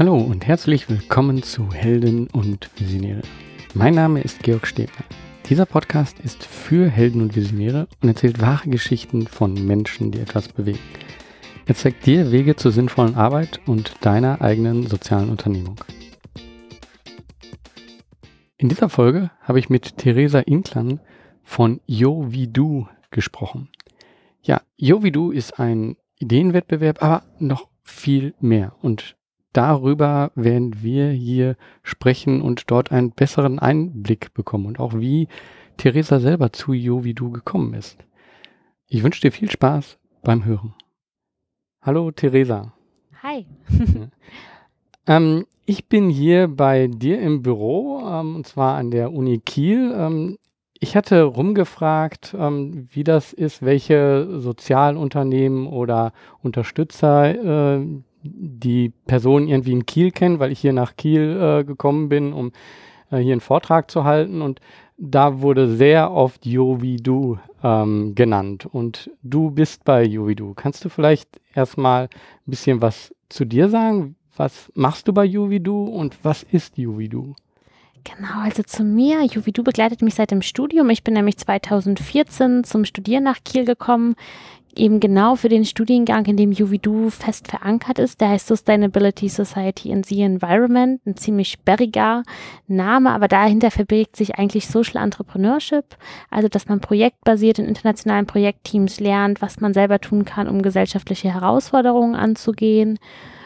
Hallo und herzlich willkommen zu Helden und Visionäre. Mein Name ist Georg Stebner. Dieser Podcast ist für Helden und Visionäre und erzählt wahre Geschichten von Menschen, die etwas bewegen. Er zeigt dir Wege zur sinnvollen Arbeit und deiner eigenen sozialen Unternehmung. In dieser Folge habe ich mit Theresa Inklan von Yo Wie Du gesprochen. Ja, Yo Wie Du ist ein Ideenwettbewerb, aber noch viel mehr. Und darüber werden wir hier sprechen und dort einen besseren Einblick bekommen und auch wie Theresa selber zu Jo wie du gekommen ist. Ich wünsche dir viel Spaß beim Hören. Hallo Theresa. Hi. ähm, ich bin hier bei dir im Büro ähm, und zwar an der Uni Kiel. Ähm, ich hatte rumgefragt, ähm, wie das ist, welche Sozialunternehmen oder Unterstützer äh, die Person irgendwie in Kiel kennen, weil ich hier nach Kiel äh, gekommen bin, um äh, hier einen Vortrag zu halten. Und da wurde sehr oft Jovidu ähm, genannt. Und du bist bei Jovidu. Kannst du vielleicht erstmal ein bisschen was zu dir sagen? Was machst du bei Jovidu und was ist Jovidu? Genau, also zu mir. Juvidu begleitet mich seit dem Studium. Ich bin nämlich 2014 zum Studieren nach Kiel gekommen eben genau für den Studiengang, in dem UVDU fest verankert ist. Der heißt Sustainability Society in the Environment, ein ziemlich sperriger Name, aber dahinter verbirgt sich eigentlich Social Entrepreneurship, also dass man projektbasiert in internationalen Projektteams lernt, was man selber tun kann, um gesellschaftliche Herausforderungen anzugehen.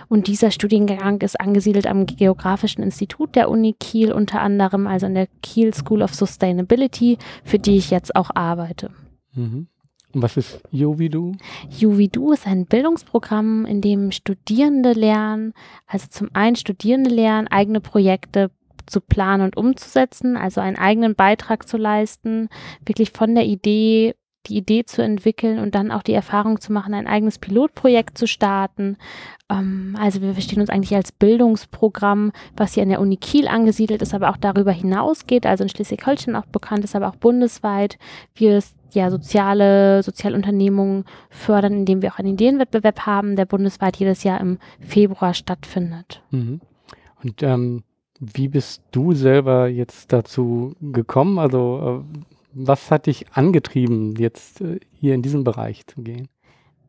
Und dieser Studiengang ist angesiedelt am Geografischen Institut der Uni Kiel unter anderem, also an der Kiel School of Sustainability, für die ich jetzt auch arbeite. Mhm. Und was ist Juvidu? Juvidu ist ein Bildungsprogramm, in dem Studierende lernen, also zum einen Studierende lernen, eigene Projekte zu planen und umzusetzen, also einen eigenen Beitrag zu leisten, wirklich von der Idee die Idee zu entwickeln und dann auch die Erfahrung zu machen, ein eigenes Pilotprojekt zu starten. Ähm, also wir verstehen uns eigentlich als Bildungsprogramm, was hier an der Uni Kiel angesiedelt ist, aber auch darüber hinausgeht, also in Schleswig-Holstein auch bekannt ist, aber auch bundesweit. Wir ja soziale Sozialunternehmungen fördern, indem wir auch einen Ideenwettbewerb haben, der bundesweit jedes Jahr im Februar stattfindet. Mhm. Und ähm, wie bist du selber jetzt dazu gekommen? Also äh, was hat dich angetrieben, jetzt äh, hier in diesen Bereich zu gehen?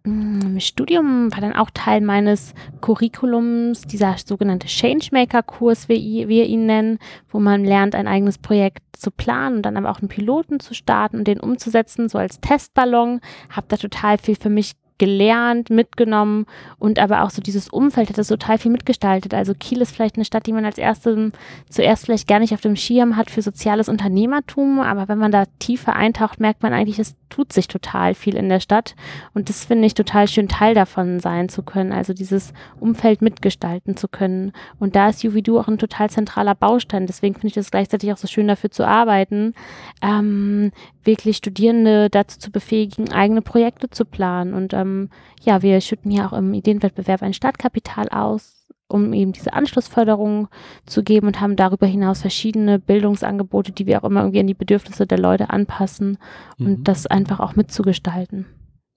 Mm, Studium war dann auch Teil meines Curriculums, dieser sogenannte Changemaker-Kurs, wie wir ihn nennen, wo man lernt, ein eigenes Projekt zu planen und dann aber auch einen Piloten zu starten und den umzusetzen, so als Testballon. Habe da total viel für mich gelernt, mitgenommen und aber auch so dieses Umfeld hat das total viel mitgestaltet. Also Kiel ist vielleicht eine Stadt, die man als erste zuerst vielleicht gar nicht auf dem Schirm hat für soziales Unternehmertum, aber wenn man da tiefer eintaucht, merkt man eigentlich, es tut sich total viel in der Stadt und das finde ich total schön, Teil davon sein zu können, also dieses Umfeld mitgestalten zu können. Und da ist UVDU auch ein total zentraler Baustein. Deswegen finde ich es gleichzeitig auch so schön, dafür zu arbeiten, ähm, wirklich Studierende dazu zu befähigen, eigene Projekte zu planen und ähm, ja, wir schütten hier auch im Ideenwettbewerb ein Startkapital aus, um eben diese Anschlussförderung zu geben und haben darüber hinaus verschiedene Bildungsangebote, die wir auch immer irgendwie an die Bedürfnisse der Leute anpassen mhm. und das einfach auch mitzugestalten.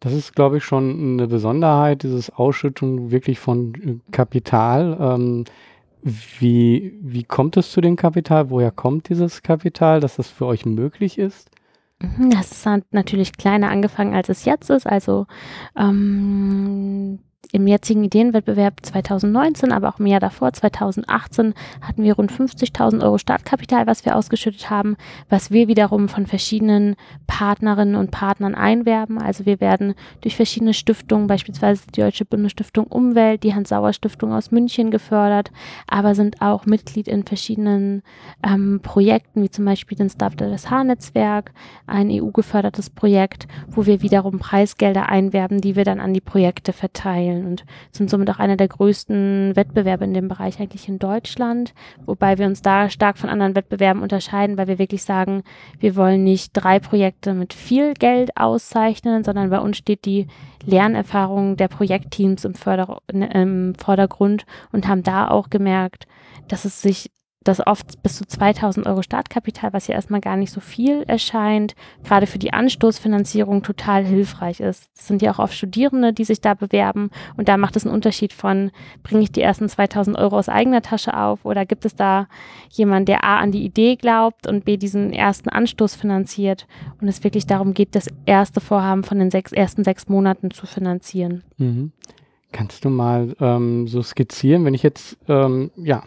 Das ist, glaube ich, schon eine Besonderheit, dieses Ausschüttung wirklich von äh, Kapital. Ähm, wie, wie kommt es zu dem Kapital? Woher kommt dieses Kapital, dass das für euch möglich ist? Mhm, das ist natürlich kleiner angefangen, als es jetzt ist. Also ähm, im jetzigen Ideenwettbewerb 2019, aber auch im Jahr davor, 2018, hatten wir rund 50.000 Euro Startkapital, was wir ausgeschüttet haben, was wir wiederum von verschiedenen Partnerinnen und Partnern einwerben. Also wir werden durch verschiedene Stiftungen, beispielsweise die Deutsche Bundesstiftung Umwelt, die Hans-Sauer-Stiftung aus München gefördert, aber sind auch Mitglied in verschiedenen ähm, Projekten, wie zum Beispiel den Start das H-Netzwerk, ein EU-gefördertes Projekt, wo wir wiederum Preisgelder einwerben, die wir dann an die Projekte verteilen entwickeln und sind somit auch einer der größten Wettbewerbe in dem Bereich eigentlich in Deutschland, wobei wir uns da stark von anderen Wettbewerben unterscheiden, weil wir wirklich sagen, wir wollen nicht drei Projekte mit viel Geld auszeichnen, sondern bei uns steht die Lernerfahrung der Projektteams im, Förder im Vordergrund und haben da auch gemerkt, dass es sich das oft bis zu 2000 Euro Startkapital, was ja erstmal gar nicht so viel erscheint, gerade für die Anstoßfinanzierung total hilfreich ist. Es sind ja auch oft Studierende, die sich da bewerben und da macht es einen Unterschied von, bringe ich die ersten 2000 Euro aus eigener Tasche auf oder gibt es da jemanden, der A an die Idee glaubt und B diesen ersten Anstoß finanziert und es wirklich darum geht, das erste Vorhaben von den sechs, ersten sechs Monaten zu finanzieren. Mhm. Kannst du mal ähm, so skizzieren, wenn ich jetzt ähm, ja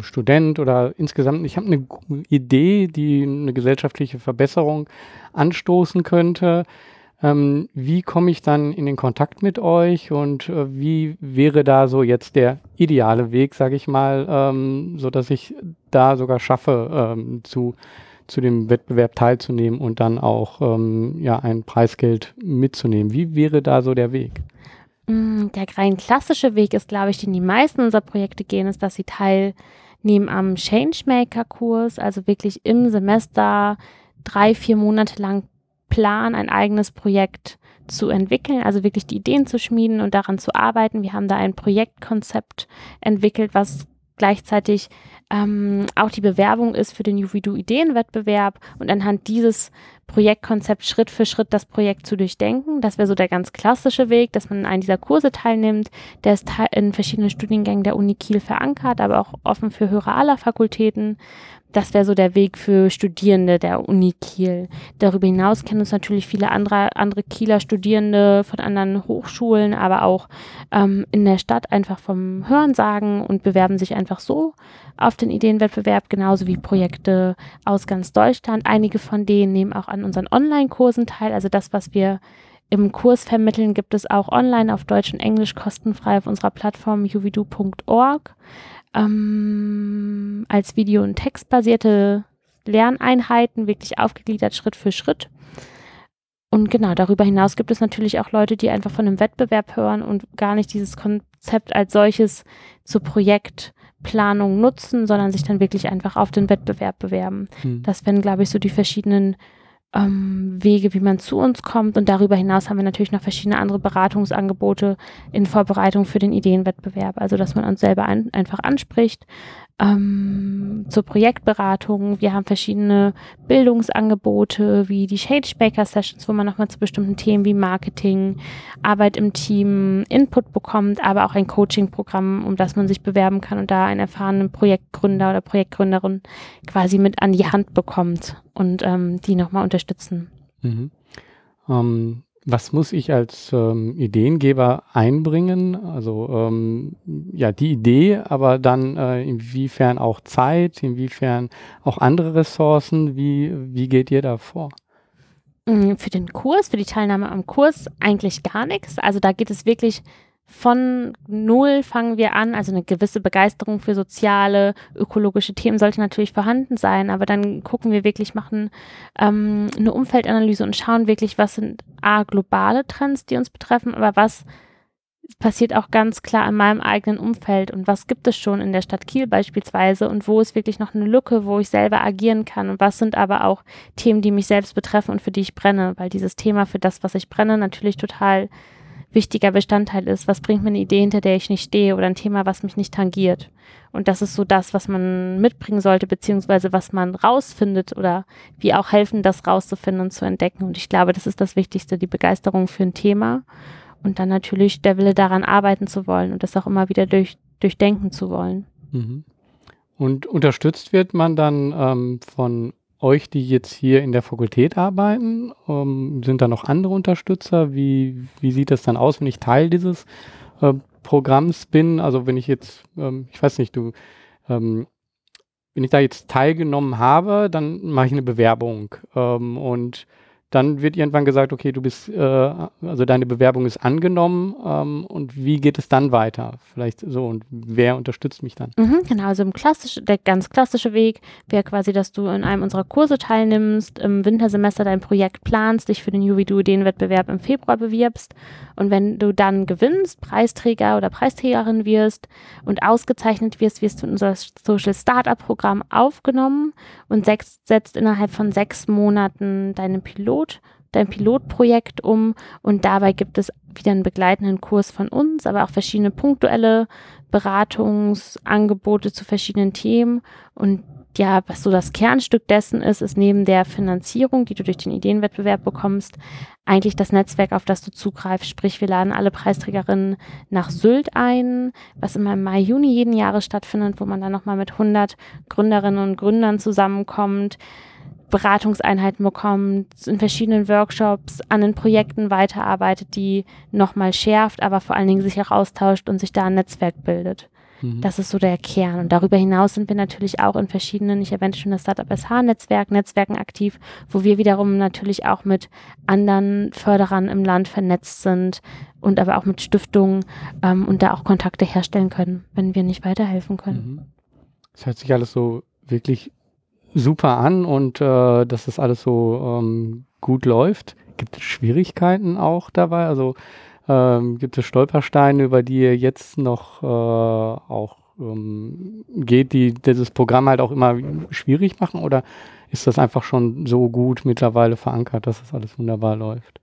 Student oder insgesamt, ich habe eine Idee, die eine gesellschaftliche Verbesserung anstoßen könnte. Ähm, wie komme ich dann in den Kontakt mit euch und äh, wie wäre da so jetzt der ideale Weg, sage ich mal, ähm, so ich da sogar schaffe, ähm, zu, zu dem Wettbewerb teilzunehmen und dann auch ähm, ja, ein Preisgeld mitzunehmen? Wie wäre da so der Weg? Mm, der rein klassische Weg ist, glaube ich, den die meisten unserer Projekte gehen, ist, dass sie Teil nehmen am Changemaker-Kurs, also wirklich im Semester drei, vier Monate lang planen, ein eigenes Projekt zu entwickeln, also wirklich die Ideen zu schmieden und daran zu arbeiten. Wir haben da ein Projektkonzept entwickelt, was gleichzeitig ähm, auch die Bewerbung ist für den Juvidu Ideenwettbewerb und anhand dieses Projektkonzept Schritt für Schritt das Projekt zu durchdenken. Das wäre so der ganz klassische Weg, dass man in einem dieser Kurse teilnimmt. Der ist in verschiedenen Studiengängen der Uni Kiel verankert, aber auch offen für Hörer aller Fakultäten das wäre so der Weg für Studierende der Uni Kiel. Darüber hinaus kennen uns natürlich viele andere, andere Kieler Studierende von anderen Hochschulen, aber auch ähm, in der Stadt einfach vom Hörensagen und bewerben sich einfach so auf den Ideenwettbewerb, genauso wie Projekte aus ganz Deutschland. Einige von denen nehmen auch an unseren Online-Kursen teil. Also das, was wir im Kurs vermitteln, gibt es auch online auf Deutsch und Englisch kostenfrei auf unserer Plattform juvidu.org ähm, als Video- und Textbasierte Lerneinheiten, wirklich aufgegliedert Schritt für Schritt. Und genau, darüber hinaus gibt es natürlich auch Leute, die einfach von einem Wettbewerb hören und gar nicht dieses Konzept als solches zur Projektplanung nutzen, sondern sich dann wirklich einfach auf den Wettbewerb bewerben. Hm. Das wären, glaube ich, so die verschiedenen ähm, Wege, wie man zu uns kommt. Und darüber hinaus haben wir natürlich noch verschiedene andere Beratungsangebote in Vorbereitung für den Ideenwettbewerb. Also, dass man uns selber ein, einfach anspricht, ähm, zur Projektberatung. Wir haben verschiedene Bildungsangebote wie die Shade Baker Sessions, wo man nochmal zu bestimmten Themen wie Marketing, Arbeit im Team, Input bekommt, aber auch ein Coaching-Programm, um das man sich bewerben kann und da einen erfahrenen Projektgründer oder Projektgründerin quasi mit an die Hand bekommt und ähm, die nochmal unterstützen. Mhm. Um was muss ich als ähm, Ideengeber einbringen? Also ähm, ja, die Idee, aber dann äh, inwiefern auch Zeit, inwiefern auch andere Ressourcen, wie, wie geht ihr da vor? Mm, für den Kurs, für die Teilnahme am Kurs eigentlich gar nichts. Also da geht es wirklich von null fangen wir an. Also eine gewisse Begeisterung für soziale, ökologische Themen sollte natürlich vorhanden sein, aber dann gucken wir wirklich, machen ähm, eine Umfeldanalyse und schauen wirklich, was sind A, globale Trends, die uns betreffen, aber was passiert auch ganz klar in meinem eigenen Umfeld und was gibt es schon in der Stadt Kiel beispielsweise und wo ist wirklich noch eine Lücke, wo ich selber agieren kann und was sind aber auch Themen, die mich selbst betreffen und für die ich brenne, weil dieses Thema für das, was ich brenne, natürlich total wichtiger Bestandteil ist. Was bringt mir eine Idee, hinter der ich nicht stehe oder ein Thema, was mich nicht tangiert? Und das ist so das, was man mitbringen sollte, beziehungsweise was man rausfindet oder wie auch helfen, das rauszufinden und zu entdecken. Und ich glaube, das ist das Wichtigste, die Begeisterung für ein Thema und dann natürlich der Wille daran arbeiten zu wollen und das auch immer wieder durch, durchdenken zu wollen. Mhm. Und unterstützt wird man dann ähm, von euch, die jetzt hier in der Fakultät arbeiten? Ähm, sind da noch andere Unterstützer? Wie, wie sieht das dann aus, wenn ich Teil dieses äh, Programms bin? Also wenn ich jetzt, ähm, ich weiß nicht, du, ähm, wenn ich da jetzt teilgenommen habe, dann mache ich eine Bewerbung ähm, und dann wird irgendwann gesagt, okay, du bist, äh, also deine Bewerbung ist angenommen ähm, und wie geht es dann weiter? Vielleicht so und wer unterstützt mich dann? Mhm, genau, also im klassisch, der ganz klassische Weg wäre quasi, dass du in einem unserer Kurse teilnimmst, im Wintersemester dein Projekt planst, dich für den Juvidu-Ideenwettbewerb im Februar bewirbst und wenn du dann gewinnst, Preisträger oder Preisträgerin wirst und ausgezeichnet wirst, wirst du in unser Social Startup Programm aufgenommen und setzt innerhalb von sechs Monaten deinen Pilot Pilot, dein Pilotprojekt um. Und dabei gibt es wieder einen begleitenden Kurs von uns, aber auch verschiedene punktuelle Beratungsangebote zu verschiedenen Themen. Und ja, was so das Kernstück dessen ist, ist neben der Finanzierung, die du durch den Ideenwettbewerb bekommst, eigentlich das Netzwerk, auf das du zugreifst. Sprich, wir laden alle Preisträgerinnen nach Sylt ein, was immer im Mai, Juni jeden Jahres stattfindet, wo man dann nochmal mit 100 Gründerinnen und Gründern zusammenkommt, Beratungseinheiten bekommt, in verschiedenen Workshops an den Projekten weiterarbeitet, die nochmal schärft, aber vor allen Dingen sich auch austauscht und sich da ein Netzwerk bildet. Mhm. Das ist so der Kern. Und darüber hinaus sind wir natürlich auch in verschiedenen, ich erwähnte schon das Startup SH-Netzwerk, Netzwerken aktiv, wo wir wiederum natürlich auch mit anderen Förderern im Land vernetzt sind und aber auch mit Stiftungen ähm, und da auch Kontakte herstellen können, wenn wir nicht weiterhelfen können. Mhm. Das hört sich alles so wirklich super an und äh, dass das alles so ähm, gut läuft. Gibt es Schwierigkeiten auch dabei? Also ähm, gibt es Stolpersteine, über die ihr jetzt noch äh, auch ähm, geht, die dieses Programm halt auch immer schwierig machen? Oder ist das einfach schon so gut mittlerweile verankert, dass das alles wunderbar läuft?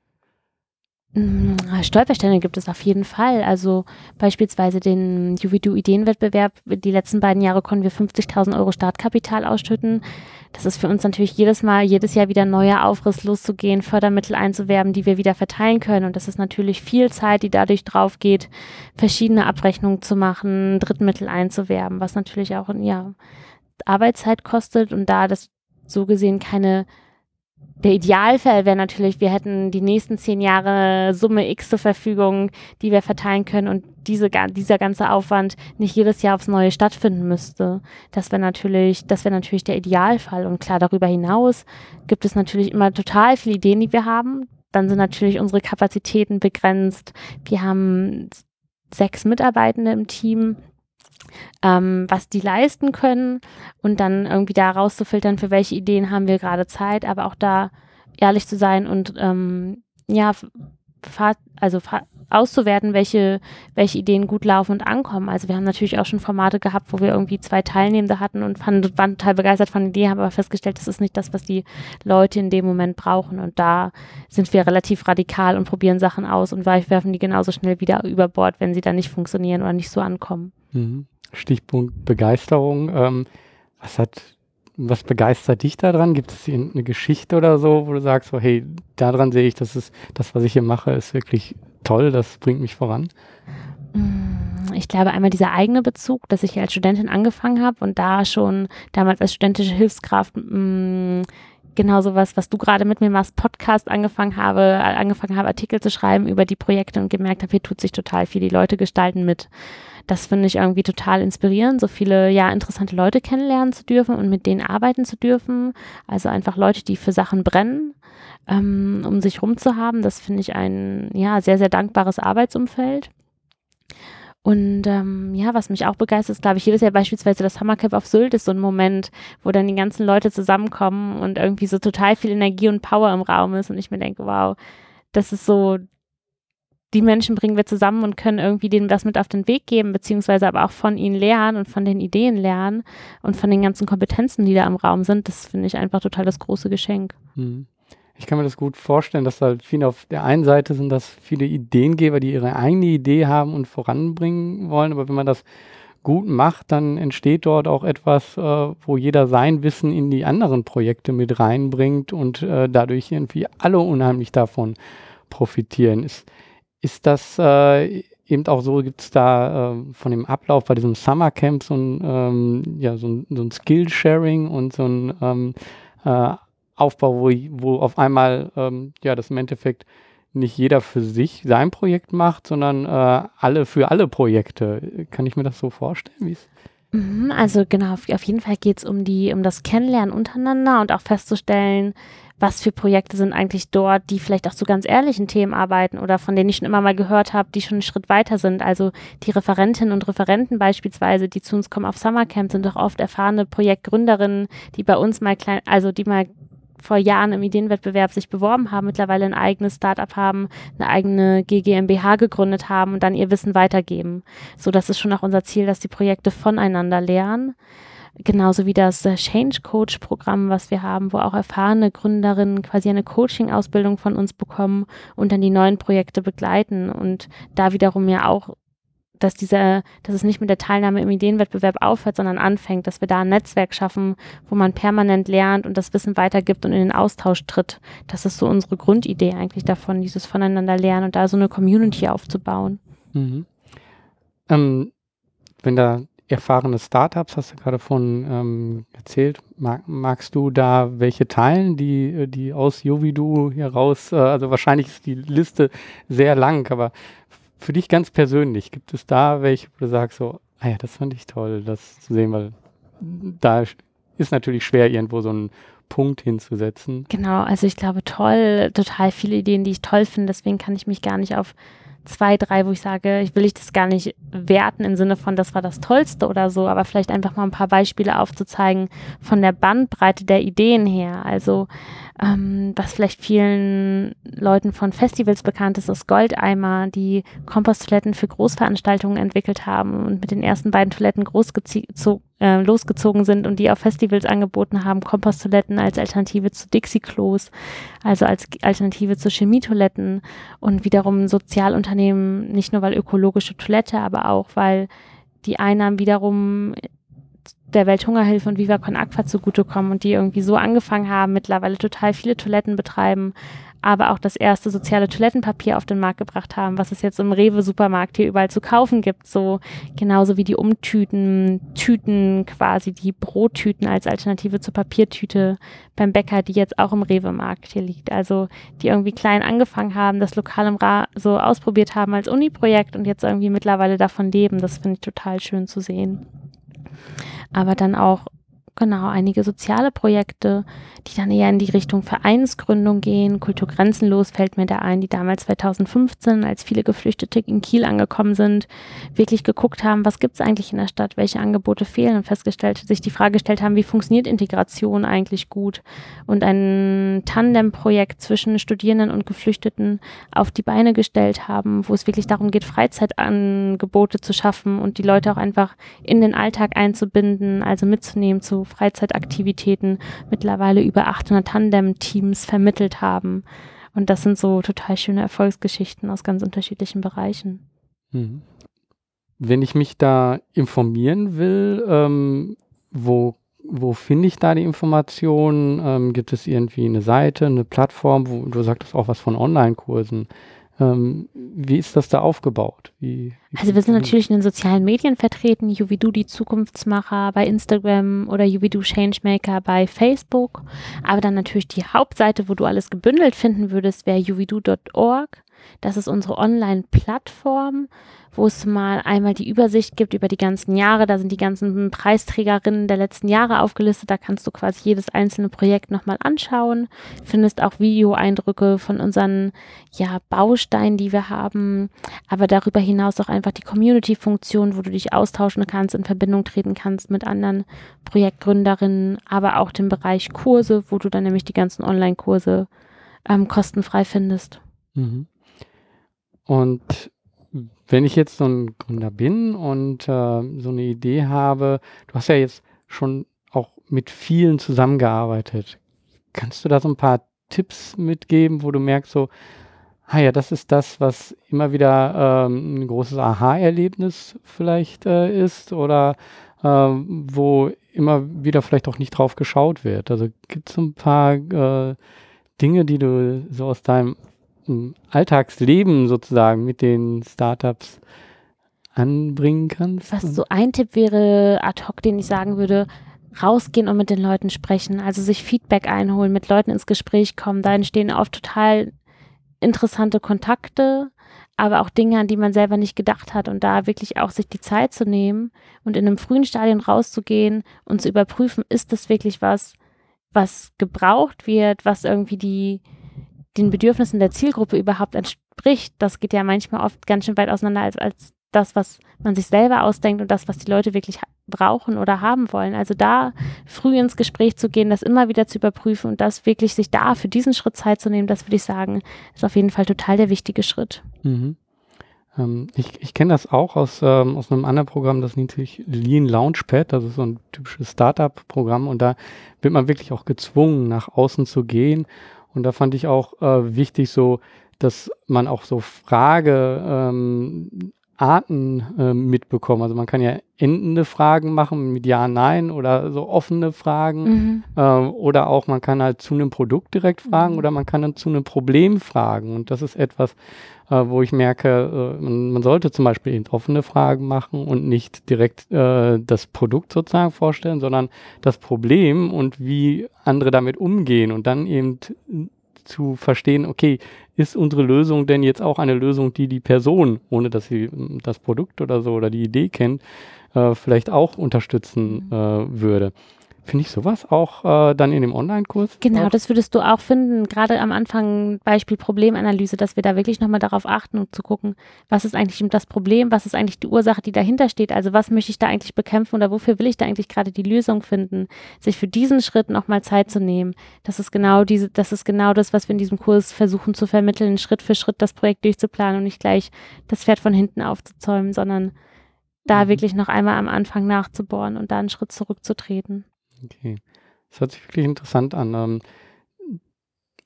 Mm, Stolpersteine gibt es auf jeden Fall. Also beispielsweise den Juvidu Ideenwettbewerb. Die letzten beiden Jahre konnten wir 50.000 Euro Startkapital ausschütten. Das ist für uns natürlich jedes Mal, jedes Jahr wieder neuer Aufriss loszugehen, Fördermittel einzuwerben, die wir wieder verteilen können. Und das ist natürlich viel Zeit, die dadurch drauf geht, verschiedene Abrechnungen zu machen, Drittmittel einzuwerben, was natürlich auch ja, Arbeitszeit kostet und da das so gesehen keine der Idealfall wäre natürlich, wir hätten die nächsten zehn Jahre Summe X zur Verfügung, die wir verteilen können und diese, dieser ganze Aufwand nicht jedes Jahr aufs Neue stattfinden müsste. Das wäre natürlich, das wäre natürlich der Idealfall. Und klar, darüber hinaus gibt es natürlich immer total viele Ideen, die wir haben. Dann sind natürlich unsere Kapazitäten begrenzt. Wir haben sechs Mitarbeitende im Team ähm, was die leisten können und dann irgendwie da rauszufiltern, für welche Ideen haben wir gerade Zeit, aber auch da ehrlich zu sein und ähm, ja, also auszuwerten, welche, welche Ideen gut laufen und ankommen. Also wir haben natürlich auch schon Formate gehabt, wo wir irgendwie zwei Teilnehmende hatten und fanden, waren total begeistert von der Idee, haben aber festgestellt, das ist nicht das, was die Leute in dem Moment brauchen. Und da sind wir relativ radikal und probieren Sachen aus und werfen die genauso schnell wieder über Bord, wenn sie dann nicht funktionieren oder nicht so ankommen. Mhm. Stichpunkt Begeisterung. Ähm, was hat, was begeistert dich daran? Gibt es eine Geschichte oder so, wo du sagst, so, hey, daran sehe ich, dass es, das, was ich hier mache, ist wirklich toll, das bringt mich voran? Mm, ich glaube einmal dieser eigene Bezug, dass ich als Studentin angefangen habe und da schon damals als studentische Hilfskraft mh, mm, genau sowas, was du gerade mit mir machst, Podcast angefangen habe, äh, angefangen habe, Artikel zu schreiben über die Projekte und gemerkt habe, hier tut sich total viel, die Leute gestalten mit das finde ich irgendwie total inspirierend, so viele ja interessante Leute kennenlernen zu dürfen und mit denen arbeiten zu dürfen. Also einfach Leute, die für Sachen brennen, ähm, um sich rum zu haben. Das finde ich ein ja sehr sehr dankbares Arbeitsumfeld. Und ähm, ja, was mich auch begeistert, ist, glaube ich, jedes Jahr beispielsweise das Hammercamp auf Sylt ist so ein Moment, wo dann die ganzen Leute zusammenkommen und irgendwie so total viel Energie und Power im Raum ist und ich mir denke, wow, das ist so die Menschen bringen wir zusammen und können irgendwie denen was mit auf den Weg geben, beziehungsweise aber auch von ihnen lernen und von den Ideen lernen und von den ganzen Kompetenzen, die da im Raum sind. Das finde ich einfach total das große Geschenk. Hm. Ich kann mir das gut vorstellen, dass halt viele auf der einen Seite sind das viele Ideengeber, die ihre eigene Idee haben und voranbringen wollen, aber wenn man das gut macht, dann entsteht dort auch etwas, äh, wo jeder sein Wissen in die anderen Projekte mit reinbringt und äh, dadurch irgendwie alle unheimlich davon profitieren. Ist, ist das äh, eben auch so, gibt es da äh, von dem Ablauf bei diesem Summercamp so ein, ähm, ja, so ein, so ein Skill-Sharing und so ein ähm, äh, Aufbau, wo, wo auf einmal ähm, ja das im Endeffekt nicht jeder für sich sein Projekt macht, sondern äh, alle für alle Projekte. Kann ich mir das so vorstellen? Wie es mhm, also genau, auf jeden Fall geht es um die, um das Kennenlernen untereinander und auch festzustellen, was für Projekte sind eigentlich dort, die vielleicht auch zu ganz ehrlichen Themen arbeiten oder von denen ich schon immer mal gehört habe, die schon einen Schritt weiter sind. Also die Referentinnen und Referenten beispielsweise, die zu uns kommen auf Summercamp, sind doch oft erfahrene Projektgründerinnen, die bei uns mal klein, also die mal vor Jahren im Ideenwettbewerb sich beworben haben, mittlerweile ein eigenes Startup haben, eine eigene GmbH gegründet haben und dann ihr Wissen weitergeben. So, das ist schon auch unser Ziel, dass die Projekte voneinander lernen genauso wie das Change Coach Programm, was wir haben, wo auch erfahrene Gründerinnen quasi eine Coaching-Ausbildung von uns bekommen und dann die neuen Projekte begleiten und da wiederum ja auch dass dieser, dass es nicht mit der Teilnahme im Ideenwettbewerb aufhört, sondern anfängt, dass wir da ein Netzwerk schaffen, wo man permanent lernt und das Wissen weitergibt und in den Austausch tritt. Das ist so unsere Grundidee eigentlich davon, dieses voneinander lernen und da so eine Community aufzubauen. Mhm. Ähm, wenn da erfahrene Startups, hast du gerade von ähm, erzählt, mag, magst du da welche teilen, die, die aus Jovidu heraus, äh, also wahrscheinlich ist die Liste sehr lang, aber für dich ganz persönlich, gibt es da welche, wo du sagst so, ah ja, das fand ich toll, das zu sehen, weil da ist natürlich schwer, irgendwo so einen Punkt hinzusetzen. Genau, also ich glaube toll, total viele Ideen, die ich toll finde, deswegen kann ich mich gar nicht auf zwei, drei, wo ich sage, ich will ich das gar nicht werten im Sinne von, das war das Tollste oder so, aber vielleicht einfach mal ein paar Beispiele aufzuzeigen von der Bandbreite der Ideen her. Also ähm, was vielleicht vielen Leuten von Festivals bekannt ist, ist Goldeimer, die Komposttoiletten für Großveranstaltungen entwickelt haben und mit den ersten beiden Toiletten äh, losgezogen sind und die auf Festivals angeboten haben, Komposttoiletten als Alternative zu Dixie-Klos, also als Alternative zu Chemietoiletten und wiederum Sozialunternehmen, nicht nur weil ökologische Toilette, aber auch weil die Einnahmen wiederum der Welthungerhilfe und Viva Con Aqua zugutekommen und die irgendwie so angefangen haben, mittlerweile total viele Toiletten betreiben, aber auch das erste soziale Toilettenpapier auf den Markt gebracht haben, was es jetzt im Rewe-Supermarkt hier überall zu kaufen gibt. So genauso wie die Umtüten, Tüten quasi, die Brottüten als Alternative zur Papiertüte beim Bäcker, die jetzt auch im Rewe-Markt hier liegt. Also die irgendwie klein angefangen haben, das lokal im Ra so ausprobiert haben als Uni-Projekt und jetzt irgendwie mittlerweile davon leben. Das finde ich total schön zu sehen aber dann auch genau einige soziale Projekte, die dann eher in die Richtung Vereinsgründung gehen. Kultur grenzenlos fällt mir da ein, die damals 2015, als viele Geflüchtete in Kiel angekommen sind, wirklich geguckt haben, was gibt es eigentlich in der Stadt, welche Angebote fehlen und festgestellt, sich die Frage gestellt haben, wie funktioniert Integration eigentlich gut und ein Tandemprojekt zwischen Studierenden und Geflüchteten auf die Beine gestellt haben, wo es wirklich darum geht, Freizeitangebote zu schaffen und die Leute auch einfach in den Alltag einzubinden, also mitzunehmen zu Freizeitaktivitäten mittlerweile über 800 Tandem-Teams vermittelt haben. Und das sind so total schöne Erfolgsgeschichten aus ganz unterschiedlichen Bereichen. Mhm. Wenn ich mich da informieren will, ähm, wo, wo finde ich da die Informationen? Ähm, gibt es irgendwie eine Seite, eine Plattform, wo du sagtest auch was von Online-Kursen? Ähm, wie ist das da aufgebaut? Wie, wie also wir sind natürlich in den sozialen Medien vertreten, Juvidu die Zukunftsmacher bei Instagram oder Juvidu Changemaker bei Facebook. Aber dann natürlich die Hauptseite, wo du alles gebündelt finden würdest, wäre juvidu.org. Das ist unsere Online-Plattform, wo es mal einmal die Übersicht gibt über die ganzen Jahre. Da sind die ganzen Preisträgerinnen der letzten Jahre aufgelistet. Da kannst du quasi jedes einzelne Projekt nochmal anschauen. Findest auch Videoeindrücke von unseren ja, Bausteinen, die wir haben. Aber darüber hinaus auch einfach die Community-Funktion, wo du dich austauschen kannst, in Verbindung treten kannst mit anderen Projektgründerinnen, aber auch den Bereich Kurse, wo du dann nämlich die ganzen Online-Kurse ähm, kostenfrei findest. Mhm. Und wenn ich jetzt so ein Gründer bin und äh, so eine Idee habe, du hast ja jetzt schon auch mit vielen zusammengearbeitet. Kannst du da so ein paar Tipps mitgeben, wo du merkst, so, ah ja, das ist das, was immer wieder ähm, ein großes Aha-Erlebnis vielleicht äh, ist oder äh, wo immer wieder vielleicht auch nicht drauf geschaut wird. Also gibt es ein paar äh, Dinge, die du so aus deinem Alltagsleben sozusagen mit den Startups anbringen kannst? Was so ein Tipp wäre ad hoc, den ich sagen würde, rausgehen und mit den Leuten sprechen, also sich Feedback einholen, mit Leuten ins Gespräch kommen. Da entstehen oft total interessante Kontakte, aber auch Dinge, an die man selber nicht gedacht hat und da wirklich auch sich die Zeit zu nehmen und in einem frühen Stadion rauszugehen und zu überprüfen, ist das wirklich was, was gebraucht wird, was irgendwie die, den Bedürfnissen der Zielgruppe überhaupt entspricht, das geht ja manchmal oft ganz schön weit auseinander als, als das, was man sich selber ausdenkt und das, was die Leute wirklich brauchen oder haben wollen. Also da früh ins Gespräch zu gehen, das immer wieder zu überprüfen und das wirklich sich da für diesen Schritt Zeit zu nehmen, das würde ich sagen, ist auf jeden Fall total der wichtige Schritt. Mhm. Ähm, ich ich kenne das auch aus, ähm, aus einem anderen Programm, das nennt sich Lean Launchpad, das ist so ein typisches Startup-Programm und da wird man wirklich auch gezwungen, nach außen zu gehen und da fand ich auch äh, wichtig so, dass man auch so Frage, ähm, Arten äh, mitbekommen. Also man kann ja endende Fragen machen mit Ja, Nein oder so offene Fragen. Mhm. Äh, oder auch man kann halt zu einem Produkt direkt fragen mhm. oder man kann dann zu einem Problem fragen. Und das ist etwas, äh, wo ich merke, äh, man, man, sollte zum Beispiel eben offene Fragen machen und nicht direkt äh, das Produkt sozusagen vorstellen, sondern das Problem und wie andere damit umgehen und dann eben zu verstehen, okay, ist unsere Lösung denn jetzt auch eine Lösung, die die Person, ohne dass sie hm, das Produkt oder so oder die Idee kennt, äh, vielleicht auch unterstützen mhm. äh, würde. Finde ich sowas auch äh, dann in dem Online-Kurs? Genau, auch? das würdest du auch finden, gerade am Anfang Beispiel Problemanalyse, dass wir da wirklich nochmal darauf achten und zu gucken, was ist eigentlich das Problem, was ist eigentlich die Ursache, die dahinter steht, also was möchte ich da eigentlich bekämpfen oder wofür will ich da eigentlich gerade die Lösung finden, sich für diesen Schritt nochmal Zeit zu nehmen. Das ist genau diese, das ist genau das, was wir in diesem Kurs versuchen zu vermitteln, Schritt für Schritt das Projekt durchzuplanen und nicht gleich das Pferd von hinten aufzuzäumen, sondern da mhm. wirklich noch einmal am Anfang nachzubohren und da einen Schritt zurückzutreten. Okay. Das hört sich wirklich interessant an. Ähm,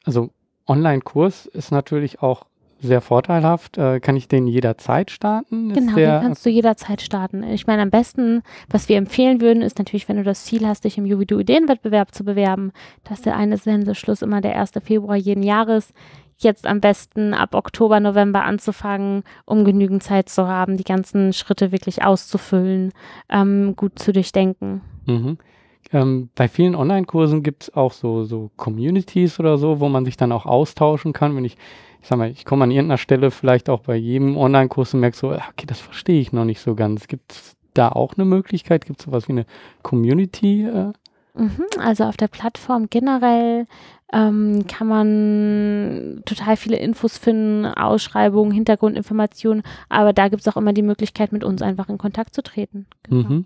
also Online-Kurs ist natürlich auch sehr vorteilhaft. Äh, kann ich den jederzeit starten? Ist genau, den kannst du jederzeit starten. Ich meine, am besten, was wir empfehlen würden, ist natürlich, wenn du das Ziel hast, dich im Juvidu Ideenwettbewerb zu bewerben, dass der eine Sendeschluss immer der 1. Februar jeden Jahres jetzt am besten ab Oktober, November anzufangen, um genügend Zeit zu haben, die ganzen Schritte wirklich auszufüllen, ähm, gut zu durchdenken. Mhm. Ähm, bei vielen Online-Kursen gibt es auch so, so Communities oder so, wo man sich dann auch austauschen kann. Wenn ich, ich sag mal, ich komme an irgendeiner Stelle vielleicht auch bei jedem Online-Kurs und merke so, ah, okay, das verstehe ich noch nicht so ganz. Gibt es da auch eine Möglichkeit? Gibt es sowas wie eine Community? Äh? Mhm, also auf der Plattform generell ähm, kann man total viele Infos finden, Ausschreibungen, Hintergrundinformationen, aber da gibt es auch immer die Möglichkeit, mit uns einfach in Kontakt zu treten. Genau. Mhm.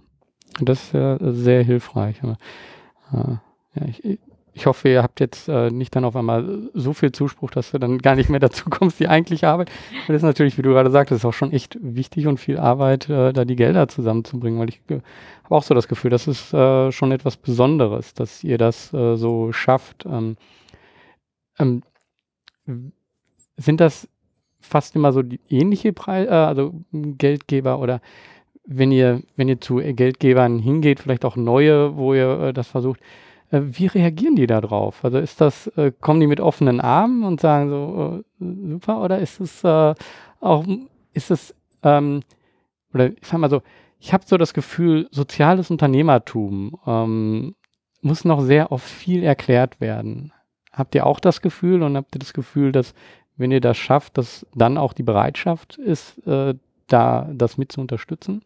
Das ist ja sehr hilfreich. Äh, ja, ich, ich hoffe, ihr habt jetzt äh, nicht dann auf einmal so viel Zuspruch, dass du dann gar nicht mehr dazu kommst, die eigentliche Arbeit. Das ist natürlich, wie du gerade sagtest, auch schon echt wichtig und viel Arbeit, äh, da die Gelder zusammenzubringen, weil ich habe auch so das Gefühl, das ist schon etwas Besonderes, dass ihr das so schafft. Ähm, ähm, sind das fast immer so die ähnliche Preise, äh, also Geldgeber oder wenn ihr, wenn ihr zu Geldgebern hingeht, vielleicht auch neue, wo ihr äh, das versucht, äh, wie reagieren die da drauf? Also ist das, äh, kommen die mit offenen Armen und sagen so, äh, super, oder ist es äh, auch, ist es, ähm, oder ich sag mal so, ich habe so das Gefühl, soziales Unternehmertum ähm, muss noch sehr oft viel erklärt werden. Habt ihr auch das Gefühl und habt ihr das Gefühl, dass wenn ihr das schafft, dass dann auch die Bereitschaft ist, äh, da das mit zu unterstützen?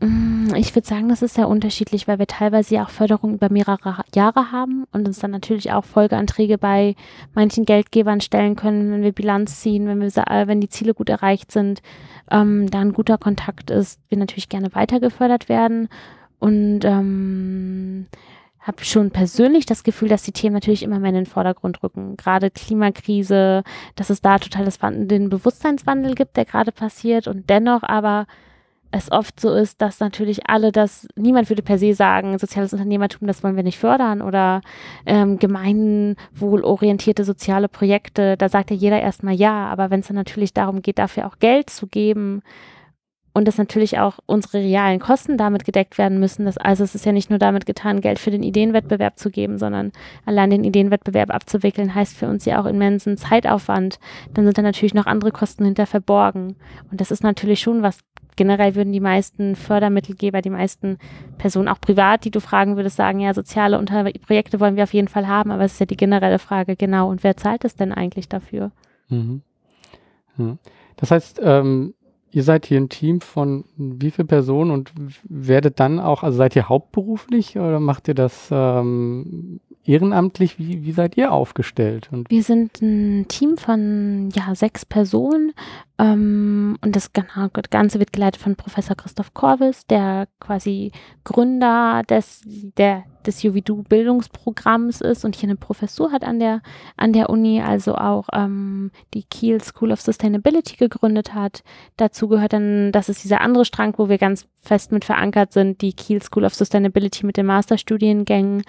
Mm, ich würde sagen, das ist sehr unterschiedlich, weil wir teilweise ja auch Förderung über mehrere Jahre haben und uns dann natürlich auch Folgeanträge bei manchen Geldgebern stellen können, wenn wir Bilanz ziehen, wenn wir äh, wenn die Ziele gut erreicht sind, ähm, da ein guter Kontakt ist, wir natürlich gerne weiter gefördert werden und ähm, habe schon persönlich das Gefühl, dass die Themen natürlich immer mehr in den Vordergrund rücken. Gerade Klimakrise, dass es da total das, den Bewusstseinswandel gibt, der gerade passiert und dennoch aber es oft so ist, dass natürlich alle das, niemand würde per se sagen, soziales Unternehmertum, das wollen wir nicht fördern oder ähm, gemeinwohlorientierte soziale Projekte, da sagt ja jeder erstmal ja, aber wenn es dann natürlich darum geht, dafür auch Geld zu geben und dass natürlich auch unsere realen Kosten damit gedeckt werden müssen, dass, also es ist ja nicht nur damit getan, Geld für den Ideenwettbewerb zu geben, sondern allein den Ideenwettbewerb abzuwickeln, heißt für uns ja auch immensen Zeitaufwand. Dann sind da natürlich noch andere Kosten hinter verborgen. Und das ist natürlich schon was generell würden die meisten Fördermittelgeber, die meisten Personen, auch privat, die du fragen würdest, sagen, ja, soziale Unter Projekte wollen wir auf jeden Fall haben, aber es ist ja die generelle Frage, genau, und wer zahlt es denn eigentlich dafür? Mhm. Ja. Das heißt, ähm, ihr seid hier ein Team von wie viele Personen und werdet dann auch, also seid ihr hauptberuflich oder macht ihr das ähm, ehrenamtlich? Wie, wie seid ihr aufgestellt? Und wir sind ein Team von ja, sechs Personen und das, Ganze wird geleitet von Professor Christoph Korvis, der quasi Gründer des, der, des Juvidu Bildungsprogramms ist und hier eine Professur hat an der, an der Uni, also auch ähm, die Kiel School of Sustainability gegründet hat. Dazu gehört dann, das ist dieser andere Strang, wo wir ganz fest mit verankert sind, die Kiel School of Sustainability mit den Masterstudiengängen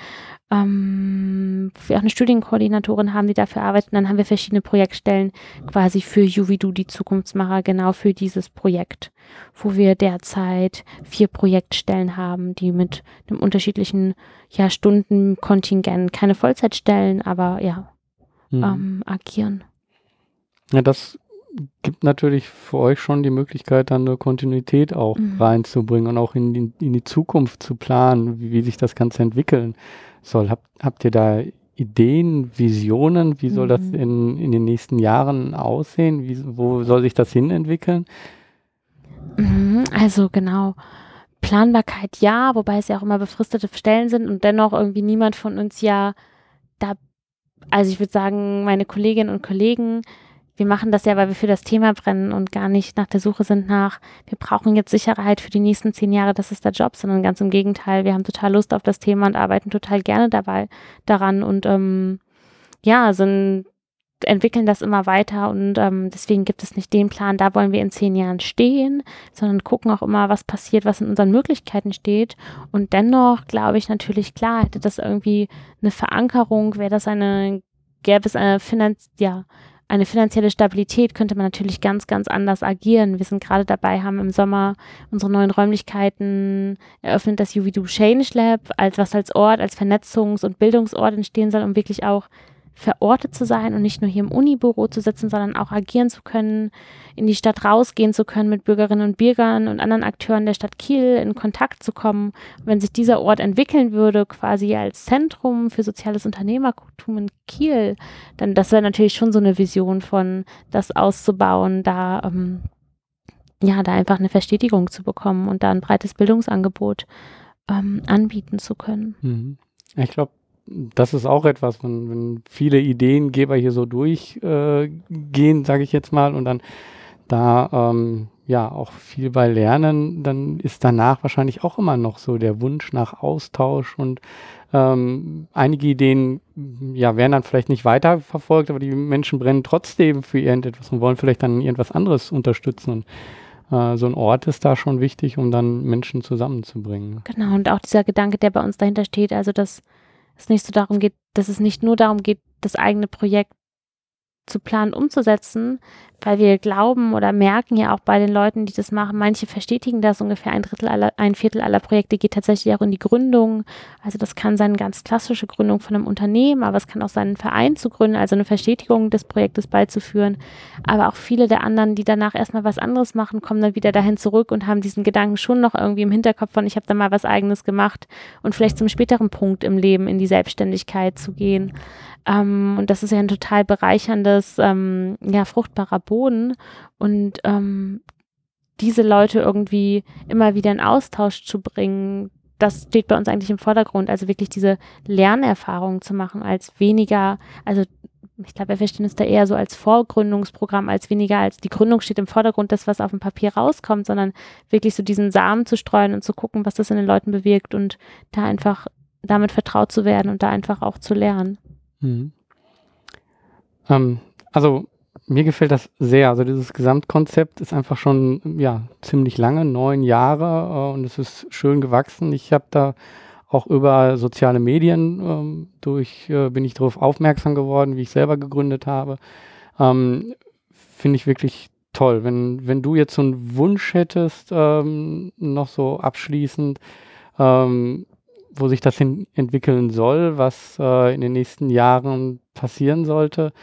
ähm, wir auch eine Studienkoordinatorin haben, die dafür arbeitet. Und dann haben wir verschiedene Projektstellen quasi für Juvidu, die Zukunft Zukunftsmacher genau für dieses Projekt, wo wir derzeit vier Projektstellen haben, die mit einem unterschiedlichen ja, Stundenkontingent, keine Vollzeitstellen, aber ja, mhm. ähm, agieren. Ja, das gibt natürlich für euch schon die Möglichkeit, dann eine Kontinuität auch mhm. reinzubringen und auch in die, in die Zukunft zu planen, wie, wie, sich das Ganze entwickeln soll. Habt, habt ihr da Ideen, Visionen? Wie soll mhm. das in, in den nächsten Jahren aussehen? Wie, wo soll sich das hin entwickeln? Mhm, also genau. Planbarkeit ja, wobei es ja auch immer befristete Stellen sind und dennoch irgendwie niemand von uns ja da, also ich würde sagen, meine Kolleginnen und Kollegen wir machen das ja, weil wir für das Thema brennen und gar nicht nach der Suche sind nach, wir brauchen jetzt Sicherheit für die nächsten zehn Jahre, das ist der Job, sondern ganz im Gegenteil, wir haben total Lust auf das Thema und arbeiten total gerne dabei daran und ähm, ja, sind entwickeln das immer weiter und ähm, deswegen gibt es nicht den Plan, da wollen wir in zehn Jahren stehen, sondern gucken auch immer, was passiert, was in unseren Möglichkeiten steht. Und dennoch glaube ich natürlich, klar, hätte das irgendwie eine Verankerung, wäre das eine, gäbe es eine Finanz, ja, eine finanzielle Stabilität könnte man natürlich ganz, ganz anders agieren. Wir sind gerade dabei, haben im Sommer unsere neuen Räumlichkeiten eröffnet, das UVDO Change Lab, als was als Ort, als Vernetzungs- und Bildungsort entstehen soll, um wirklich auch verortet zu sein und nicht nur hier im Unibüro zu sitzen, sondern auch agieren zu können, in die Stadt rausgehen zu können, mit Bürgerinnen und Bürgern und anderen Akteuren der Stadt Kiel in Kontakt zu kommen. Wenn sich dieser Ort entwickeln würde, quasi als Zentrum für soziales Unternehmertum in Kiel, dann das wäre natürlich schon so eine Vision von, das auszubauen, da ähm, ja, da einfach eine Verstetigung zu bekommen und da ein breites Bildungsangebot ähm, anbieten zu können. Mhm. Ich glaube, das ist auch etwas, wenn, wenn viele Ideengeber hier so durchgehen, äh, sage ich jetzt mal, und dann da ähm, ja auch viel bei lernen, dann ist danach wahrscheinlich auch immer noch so der Wunsch nach Austausch und ähm, einige Ideen ja werden dann vielleicht nicht weiterverfolgt, aber die Menschen brennen trotzdem für irgendetwas und wollen vielleicht dann irgendwas anderes unterstützen. Und, äh, so ein Ort ist da schon wichtig, um dann Menschen zusammenzubringen. Genau, und auch dieser Gedanke, der bei uns dahinter steht, also dass es nicht so darum geht, dass es nicht nur darum geht, das eigene Projekt zu planen, umzusetzen, weil wir glauben oder merken ja auch bei den Leuten, die das machen, manche verstetigen das, ungefähr ein Drittel aller, ein Viertel aller Projekte geht tatsächlich auch in die Gründung. Also das kann sein ganz klassische Gründung von einem Unternehmen, aber es kann auch sein, einen Verein zu gründen, also eine Verstetigung des Projektes beizuführen. Aber auch viele der anderen, die danach erstmal was anderes machen, kommen dann wieder dahin zurück und haben diesen Gedanken schon noch irgendwie im Hinterkopf von, ich habe da mal was eigenes gemacht und vielleicht zum späteren Punkt im Leben in die Selbstständigkeit zu gehen. Ähm, und das ist ja ein total bereicherndes, ähm, ja, fruchtbarer Boden. Und ähm, diese Leute irgendwie immer wieder in Austausch zu bringen, das steht bei uns eigentlich im Vordergrund. Also wirklich diese Lernerfahrung zu machen, als weniger, also ich glaube, wir verstehen es da eher so als Vorgründungsprogramm, als weniger als die Gründung steht im Vordergrund, das, was auf dem Papier rauskommt, sondern wirklich so diesen Samen zu streuen und zu gucken, was das in den Leuten bewirkt und da einfach damit vertraut zu werden und da einfach auch zu lernen. Mhm. Ähm, also mir gefällt das sehr. Also dieses Gesamtkonzept ist einfach schon ja ziemlich lange, neun Jahre äh, und es ist schön gewachsen. Ich habe da auch über soziale Medien ähm, durch äh, bin ich darauf aufmerksam geworden, wie ich selber gegründet habe. Ähm, Finde ich wirklich toll. Wenn, wenn du jetzt so einen Wunsch hättest, ähm, noch so abschließend, ähm, wo sich das hin entwickeln soll, was äh, in den nächsten Jahren passieren sollte.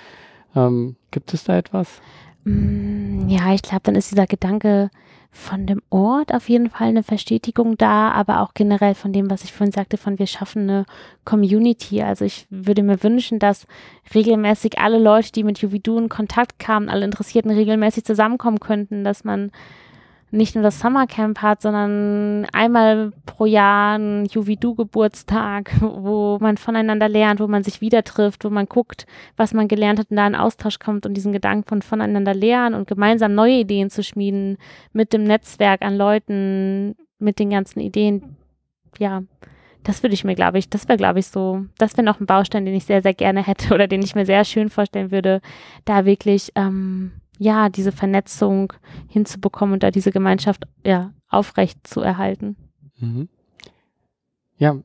Ähm, gibt es da etwas? Mm, ja, ich glaube, dann ist dieser Gedanke von dem Ort auf jeden Fall eine Verstetigung da, aber auch generell von dem, was ich vorhin sagte, von wir schaffen eine Community. Also ich würde mir wünschen, dass regelmäßig alle Leute, die mit Juvidu in Kontakt kamen, alle Interessierten regelmäßig zusammenkommen könnten, dass man nicht nur das Summercamp hat, sondern einmal pro Jahr ein Juvidu-Geburtstag, wo man voneinander lernt, wo man sich wieder trifft, wo man guckt, was man gelernt hat und da in Austausch kommt und diesen Gedanken von voneinander lernen und gemeinsam neue Ideen zu schmieden mit dem Netzwerk an Leuten, mit den ganzen Ideen. Ja, das würde ich mir, glaube ich, das wäre, glaube ich, so, das wäre noch ein Baustein, den ich sehr, sehr gerne hätte oder den ich mir sehr schön vorstellen würde, da wirklich ähm, ja, diese Vernetzung hinzubekommen und da diese Gemeinschaft ja, aufrecht zu erhalten. Mhm. Ja,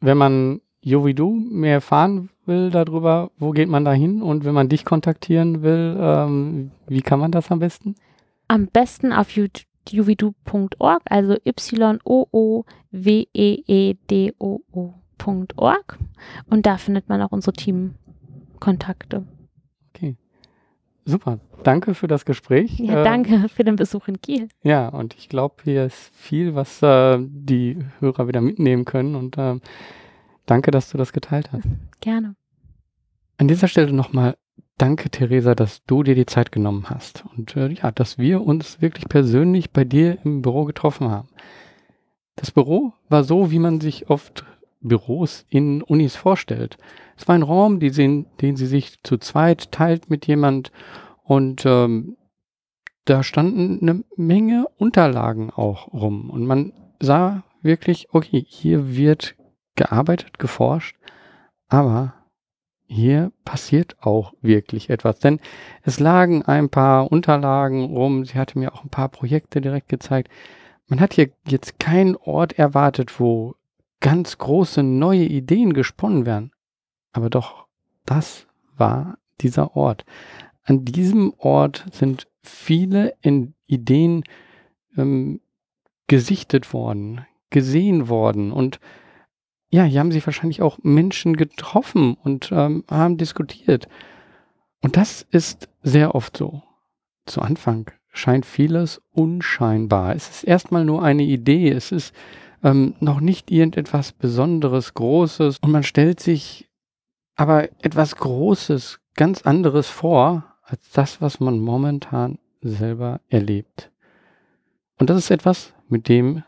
wenn man Jovidu mehr erfahren will darüber, wo geht man da hin? Und wenn man dich kontaktieren will, ähm, wie kann man das am besten? am besten auf uvidu.org, also y-o-o-w-e-e-d-o-o.org. Und da findet man auch unsere Teamkontakte. Okay. Super. Danke für das Gespräch. Ja, danke äh, für den Besuch in Kiel. Ja, und ich glaube, hier ist viel, was äh, die Hörer wieder mitnehmen können. Und äh, danke, dass du das geteilt hast. Gerne. An dieser Stelle nochmal danke, Theresa, dass du dir die Zeit genommen hast. Und äh, ja, dass wir uns wirklich persönlich bei dir im Büro getroffen haben. Das Büro war so, wie man sich oft Büros in Unis vorstellt. Es war ein Raum, den, den sie sich zu zweit teilt mit jemand und ähm, da standen eine Menge Unterlagen auch rum und man sah wirklich, okay, hier wird gearbeitet, geforscht, aber hier passiert auch wirklich etwas, denn es lagen ein paar Unterlagen rum, sie hatte mir auch ein paar Projekte direkt gezeigt. Man hat hier jetzt keinen Ort erwartet, wo ganz große neue Ideen gesponnen werden. Aber doch, das war dieser Ort. An diesem Ort sind viele Ideen ähm, gesichtet worden, gesehen worden und ja, hier haben sich wahrscheinlich auch Menschen getroffen und ähm, haben diskutiert. Und das ist sehr oft so. Zu Anfang scheint vieles unscheinbar. Es ist erstmal nur eine Idee. Es ist ähm, noch nicht irgendetwas Besonderes, Großes. Und man stellt sich aber etwas Großes, ganz anderes vor, als das, was man momentan selber erlebt. Und das ist etwas, mit dem,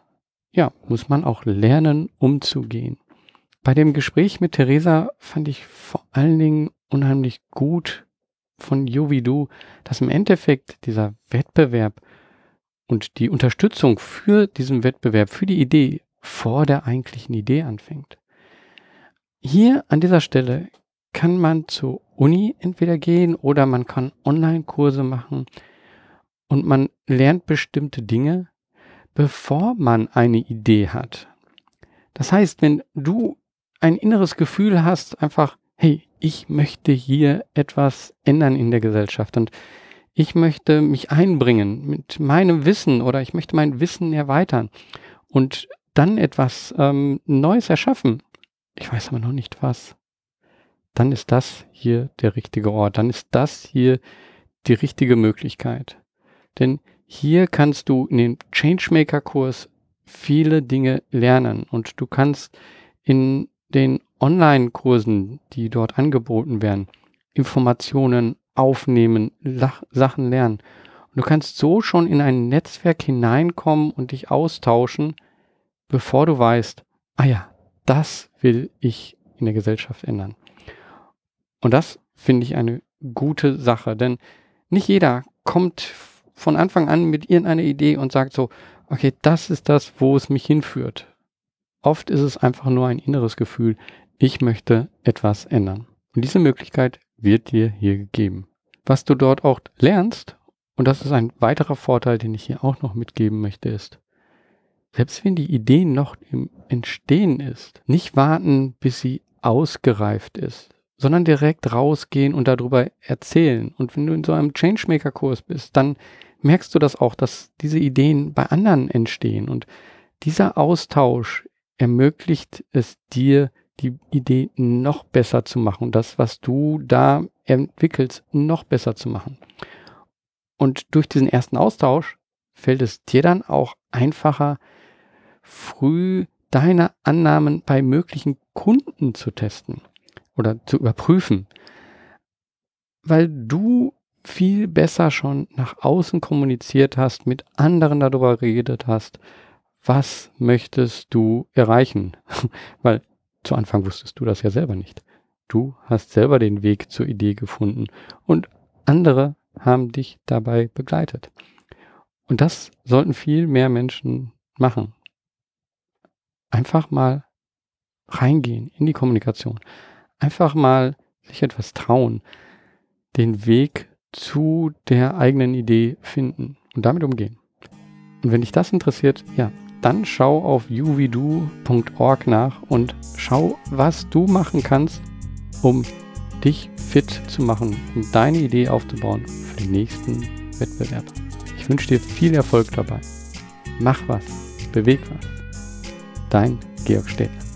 ja, muss man auch lernen, umzugehen. Bei dem Gespräch mit Theresa fand ich vor allen Dingen unheimlich gut von Jovidu, dass im Endeffekt dieser Wettbewerb und die Unterstützung für diesen Wettbewerb, für die Idee vor der eigentlichen Idee anfängt. Hier an dieser Stelle kann man zur Uni entweder gehen oder man kann Online-Kurse machen und man lernt bestimmte Dinge, bevor man eine Idee hat. Das heißt, wenn du ein inneres Gefühl hast, einfach, hey, ich möchte hier etwas ändern in der Gesellschaft und ich möchte mich einbringen mit meinem Wissen oder ich möchte mein Wissen erweitern und dann etwas ähm, Neues erschaffen. Ich weiß aber noch nicht was. Dann ist das hier der richtige Ort. Dann ist das hier die richtige Möglichkeit. Denn hier kannst du in den Changemaker-Kurs viele Dinge lernen und du kannst in den Online-Kursen, die dort angeboten werden, Informationen aufnehmen, Sachen lernen. Und du kannst so schon in ein Netzwerk hineinkommen und dich austauschen, bevor du weißt, ah ja, das will ich in der Gesellschaft ändern. Und das finde ich eine gute Sache, denn nicht jeder kommt von Anfang an mit irgendeiner Idee und sagt so, okay, das ist das, wo es mich hinführt. Oft ist es einfach nur ein inneres Gefühl, ich möchte etwas ändern. Und diese Möglichkeit wird dir hier gegeben. Was du dort auch lernst, und das ist ein weiterer Vorteil, den ich hier auch noch mitgeben möchte, ist, selbst wenn die Idee noch im Entstehen ist, nicht warten, bis sie ausgereift ist, sondern direkt rausgehen und darüber erzählen. Und wenn du in so einem Changemaker-Kurs bist, dann merkst du das auch, dass diese Ideen bei anderen entstehen. Und dieser Austausch ermöglicht es dir, die Idee noch besser zu machen, das, was du da entwickelst, noch besser zu machen. Und durch diesen ersten Austausch fällt es dir dann auch einfacher, früh deine Annahmen bei möglichen Kunden zu testen oder zu überprüfen, weil du viel besser schon nach außen kommuniziert hast, mit anderen darüber geredet hast, was möchtest du erreichen? Weil zu Anfang wusstest du das ja selber nicht. Du hast selber den Weg zur Idee gefunden und andere haben dich dabei begleitet. Und das sollten viel mehr Menschen machen. Einfach mal reingehen in die Kommunikation. Einfach mal sich etwas trauen. Den Weg zu der eigenen Idee finden und damit umgehen. Und wenn dich das interessiert, ja, dann schau auf uvidu.org nach und schau, was du machen kannst, um dich fit zu machen, um deine Idee aufzubauen für den nächsten Wettbewerb wünsche dir viel Erfolg dabei. Mach was, beweg was. Dein Georg Städter.